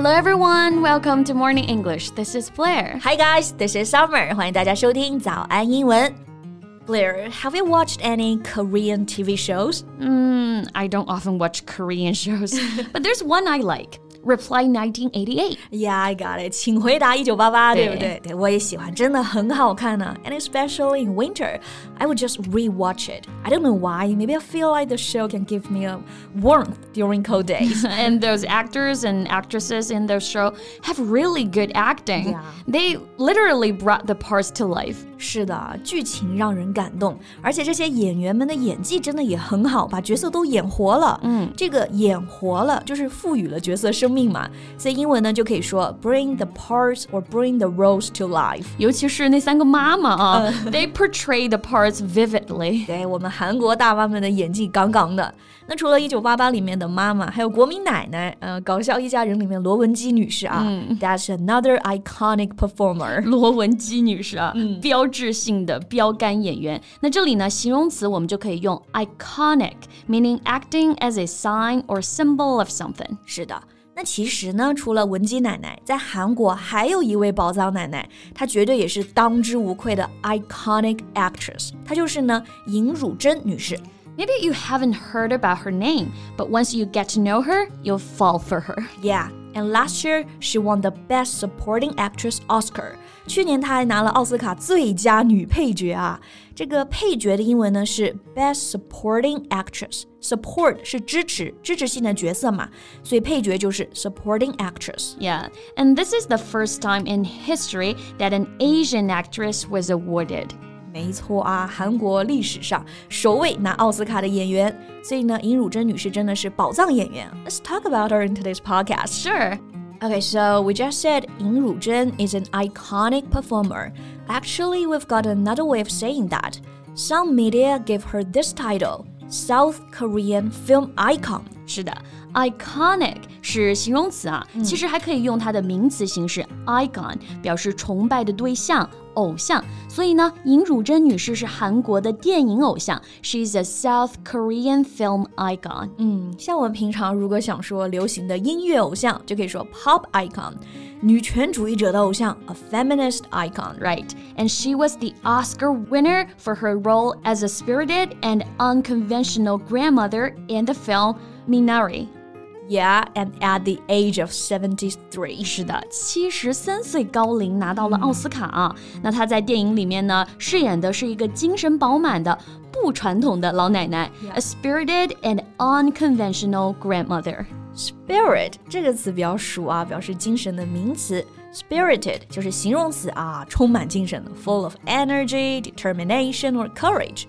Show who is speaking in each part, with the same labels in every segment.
Speaker 1: Hello everyone, welcome to Morning English. This is Blair.
Speaker 2: Hi guys, this is Summer. 欢迎大家收听早安英文。Blair, have you watched any Korean TV shows?
Speaker 1: Mm, I don't often watch Korean shows, but there's one I like. Reply 1988.
Speaker 2: Yeah, I got it. 请回答一九八八，对不对？对，我也喜欢，真的很好看呢。And especially in winter, I would just rewatch it. I don't know why. Maybe I feel like the show can give me a warmth during cold days.
Speaker 1: and those actors and actresses in the show have really good acting.
Speaker 2: Yeah.
Speaker 1: They literally brought the parts to life.
Speaker 2: 是的，剧情让人感动，而且这些演员们的演技真的也很好，把角色都演活了。嗯，这个演活了就是赋予了角色生命嘛，所以英文呢就可以说 bring the parts or bring the roles to life。
Speaker 1: 尤其是那三个妈妈啊，they portray the parts vividly。
Speaker 2: 对我们韩国大妈们的演技杠杠的。那除了《一九八八》里面的妈妈，还有国民奶奶，呃，《搞笑一家人》里面罗文姬女士啊、嗯、，That's another iconic performer。
Speaker 1: 罗文姬女士啊，嗯、标志性的标杆演员。那这里呢，形容词我们就可以用 iconic，meaning acting as a sign or symbol of something。
Speaker 2: 是的。那其实呢，除了文姬奶奶，在韩国还有一位宝藏奶奶，她绝对也是当之无愧的 iconic actress，她就是呢尹汝贞女士。
Speaker 1: Maybe you haven't heard about her name, but once you get to know her, you'll fall for her.
Speaker 2: Yeah, and last year she won the Best Supporting Actress Oscar. 去年她还拿了奥斯卡最佳女配角啊。这个配角的英文呢是 Best Supporting Actress。Support 是支持、支持性的角色嘛，所以配角就是 Supporting
Speaker 1: Actress。Yeah, and this is the first time in history that an Asian actress was awarded.
Speaker 2: 没错啊，韩国历史上首位拿奥斯卡的演员，所以呢，尹汝贞女士真的是宝藏演员。Let's talk about her in today's podcast.
Speaker 1: Sure.
Speaker 2: Okay, so we just said Yin Ruzhen is an iconic performer. Actually, we've got another way of saying that. Some media give her this title, South Korean film icon.
Speaker 1: 是的，iconic 是形容词啊，其实还可以用它的名词形式 icon 表示崇拜的对象。 偶像，所以呢，尹汝贞女士是韩国的电影偶像，She's a South Korean film icon。
Speaker 2: 嗯，像我们平常如果想说流行的音乐偶像，就可以说 pop icon。女权主义者的偶像，a feminist icon,
Speaker 1: right? And she was the Oscar winner for her role as a spirited and unconventional grandmother in the film Minari.
Speaker 2: Yeah, and at the age of seventy three，
Speaker 1: 是的，七十三岁高龄拿到了奥斯卡啊。那她在电影里面呢，饰演的是一个精神饱满的、不传统的老奶奶，a spirited and unconventional
Speaker 2: grandmother。Spirit 这个词比较熟啊，表示精神的名词。Spirited 就是形容词啊，充满精神的，full of energy, determination or courage。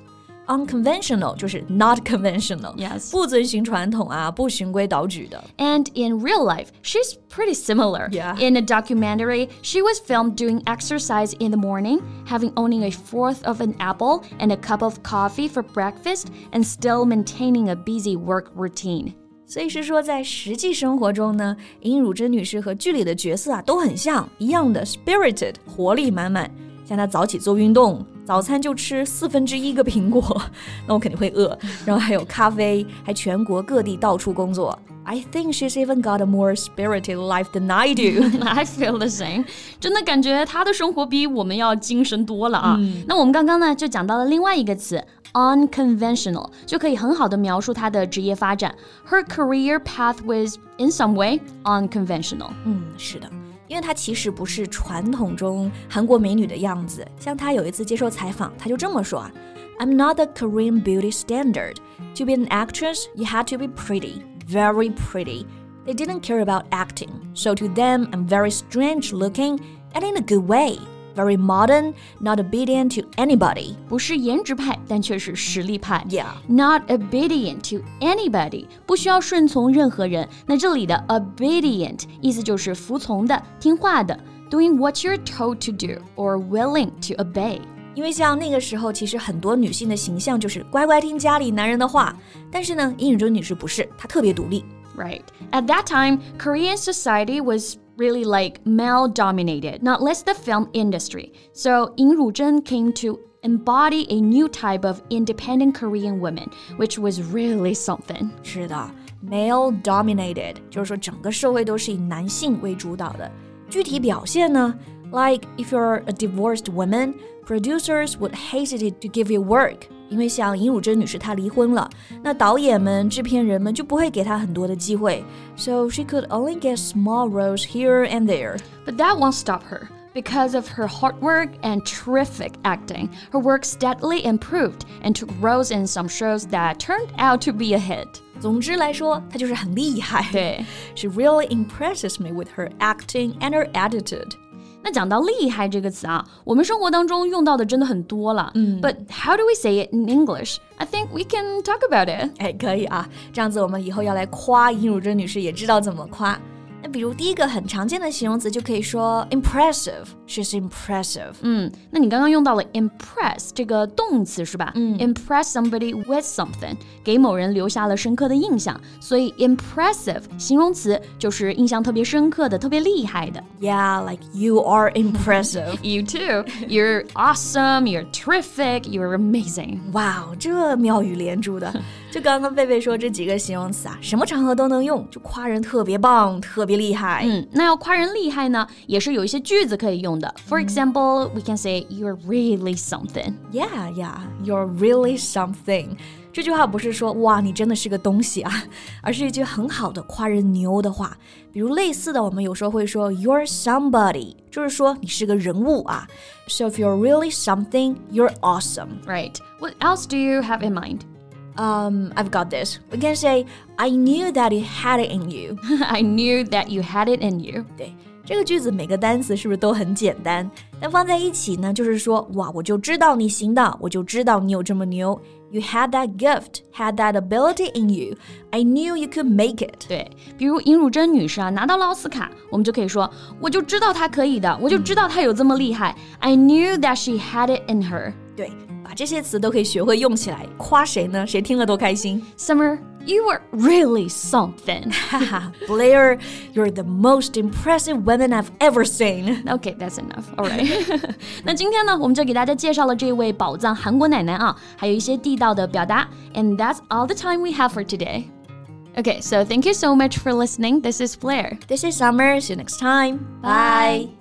Speaker 2: unconventional 就是 not conventional.
Speaker 1: Yes.
Speaker 2: 不遵循传统啊，不循规蹈矩的。
Speaker 1: And in real life, she's pretty similar.
Speaker 2: Yeah.
Speaker 1: In a documentary, she was filmed doing exercise in the morning, having owning a fourth of an apple and a cup of coffee for breakfast, and still maintaining a busy work routine.
Speaker 2: 所以是说，在实际生活中呢，尹汝贞女士和剧里的角色啊都很像，一样的 spirited，活力满满。像她早起做运动， 早餐就吃四分之一个苹果，那我肯定会饿。然后还有咖啡，还全国各地到处工作。I think she's even got a more spirited life than I do.
Speaker 1: I feel the same. 真的感觉她的生活比我们要精神多了啊。嗯、那我们刚刚呢就讲到了另外一个词 unconventional，就可以很好的描述她的职业发展。Her career path was in some way unconventional.
Speaker 2: 嗯，是的。因为她其实不是传统中韩国美女的样子。像她有一次接受采访，她就这么说啊：“I'm not the Korean beauty standard. To be an actress, you had to be pretty, very pretty. They didn't care about acting, so to them, I'm very strange looking, and in a good way.” very modern, not obedient to anybody.
Speaker 1: 不是颜值派，但却是实力派。
Speaker 2: Yeah.
Speaker 1: Not obedient to anybody. 不需要顺从任何人。那这里的 obedient 意思就是服从的、听话的。Doing what you're told to do or willing to obey. obey。
Speaker 2: 因为像那个时候，其实很多女性的形象就是乖乖听家里男人的话，但是呢，尹汝贞女士不是，她特别独立。
Speaker 1: Right. At that time, Korean society was really like male dominated, not less the film industry. So Yin Ruzhen came to embody a new type of independent Korean woman, which was really something.
Speaker 2: 是的 male dominated，就是说整个社会都是以男性为主导的。具体表现呢，like if you're a divorced woman, producers would hesitate to give you work。 因为像尹汝贞女士她离婚了，那导演们、制片人们就不会给她很多的机会，so she could only get small roles here and there.
Speaker 1: But that won't stop her. Because of her hard work and terrific acting, her work steadily improved and took roles in some shows that turned out to be a hit.
Speaker 2: 总之来说，她就是很厉害。
Speaker 1: 对，
Speaker 2: She really impresses me with her acting and her attitude.
Speaker 1: 那讲到厉害这个词啊，我们生活当中用到的真的很多了。嗯，But how do we say it in English? I think we can talk about it.
Speaker 2: 哎，可以啊，这样子我们以后要来夸尹汝贞女士，也知道怎么夸。那比如第一个很常见的形容词就可以说 impressive。She's impressive。
Speaker 1: 嗯，那你刚刚用到了 impress 这个动词是吧？嗯，impress somebody with something，给某人留下了深刻的印象。所以 impressive 形容词就是印象特别深刻的、特别厉害的。
Speaker 2: Yeah, like you are impressive.
Speaker 1: you too. You're awesome. You're terrific. You're amazing.
Speaker 2: 哇，这妙语连珠的。就刚刚贝贝说这几个形容词啊，什么场合都能用，就夸人特别棒、特别厉害。
Speaker 1: 嗯，那要夸人厉害呢，也是有一些句子可以用的。For example, we can say you're really something.
Speaker 2: Yeah, yeah, you're really something. 这句话不是说哇你真的是个东西啊，而是一句很好的夸人牛的话。比如类似的，我们有时候会说 you're somebody，就是说你是个人物啊。So if you're really something, you're awesome.
Speaker 1: Right. What else do you have in mind?
Speaker 2: Um, I've got this. We can say, I knew that you had it in you.
Speaker 1: I knew that you had it in you.
Speaker 2: 对，这个句子每个单词是不是都很简单？但放在一起呢，就是说，哇，我就知道你行的，我就知道你有这么牛。You had that gift, had that ability in you. I knew you could make it.
Speaker 1: 对，比如尹汝贞女士啊，拿到了奥斯卡，我们就可以说，我就知道她可以的，我就知道她有这么厉害。I knew that she had it in her.
Speaker 2: 对。把这些词都可以学会用起来，夸谁呢？谁听了都开心。
Speaker 1: Summer, you were really something.
Speaker 2: Blair, you're the most impressive woman I've ever seen.
Speaker 1: Okay, that's enough. All right. 那今天呢，我们就给大家介绍了这位宝藏韩国奶奶啊，还有一些地道的表达。And that's all the time we have for today. Okay, so thank you so much for listening. This is Blair.
Speaker 2: This is Summer. See you next time. Bye.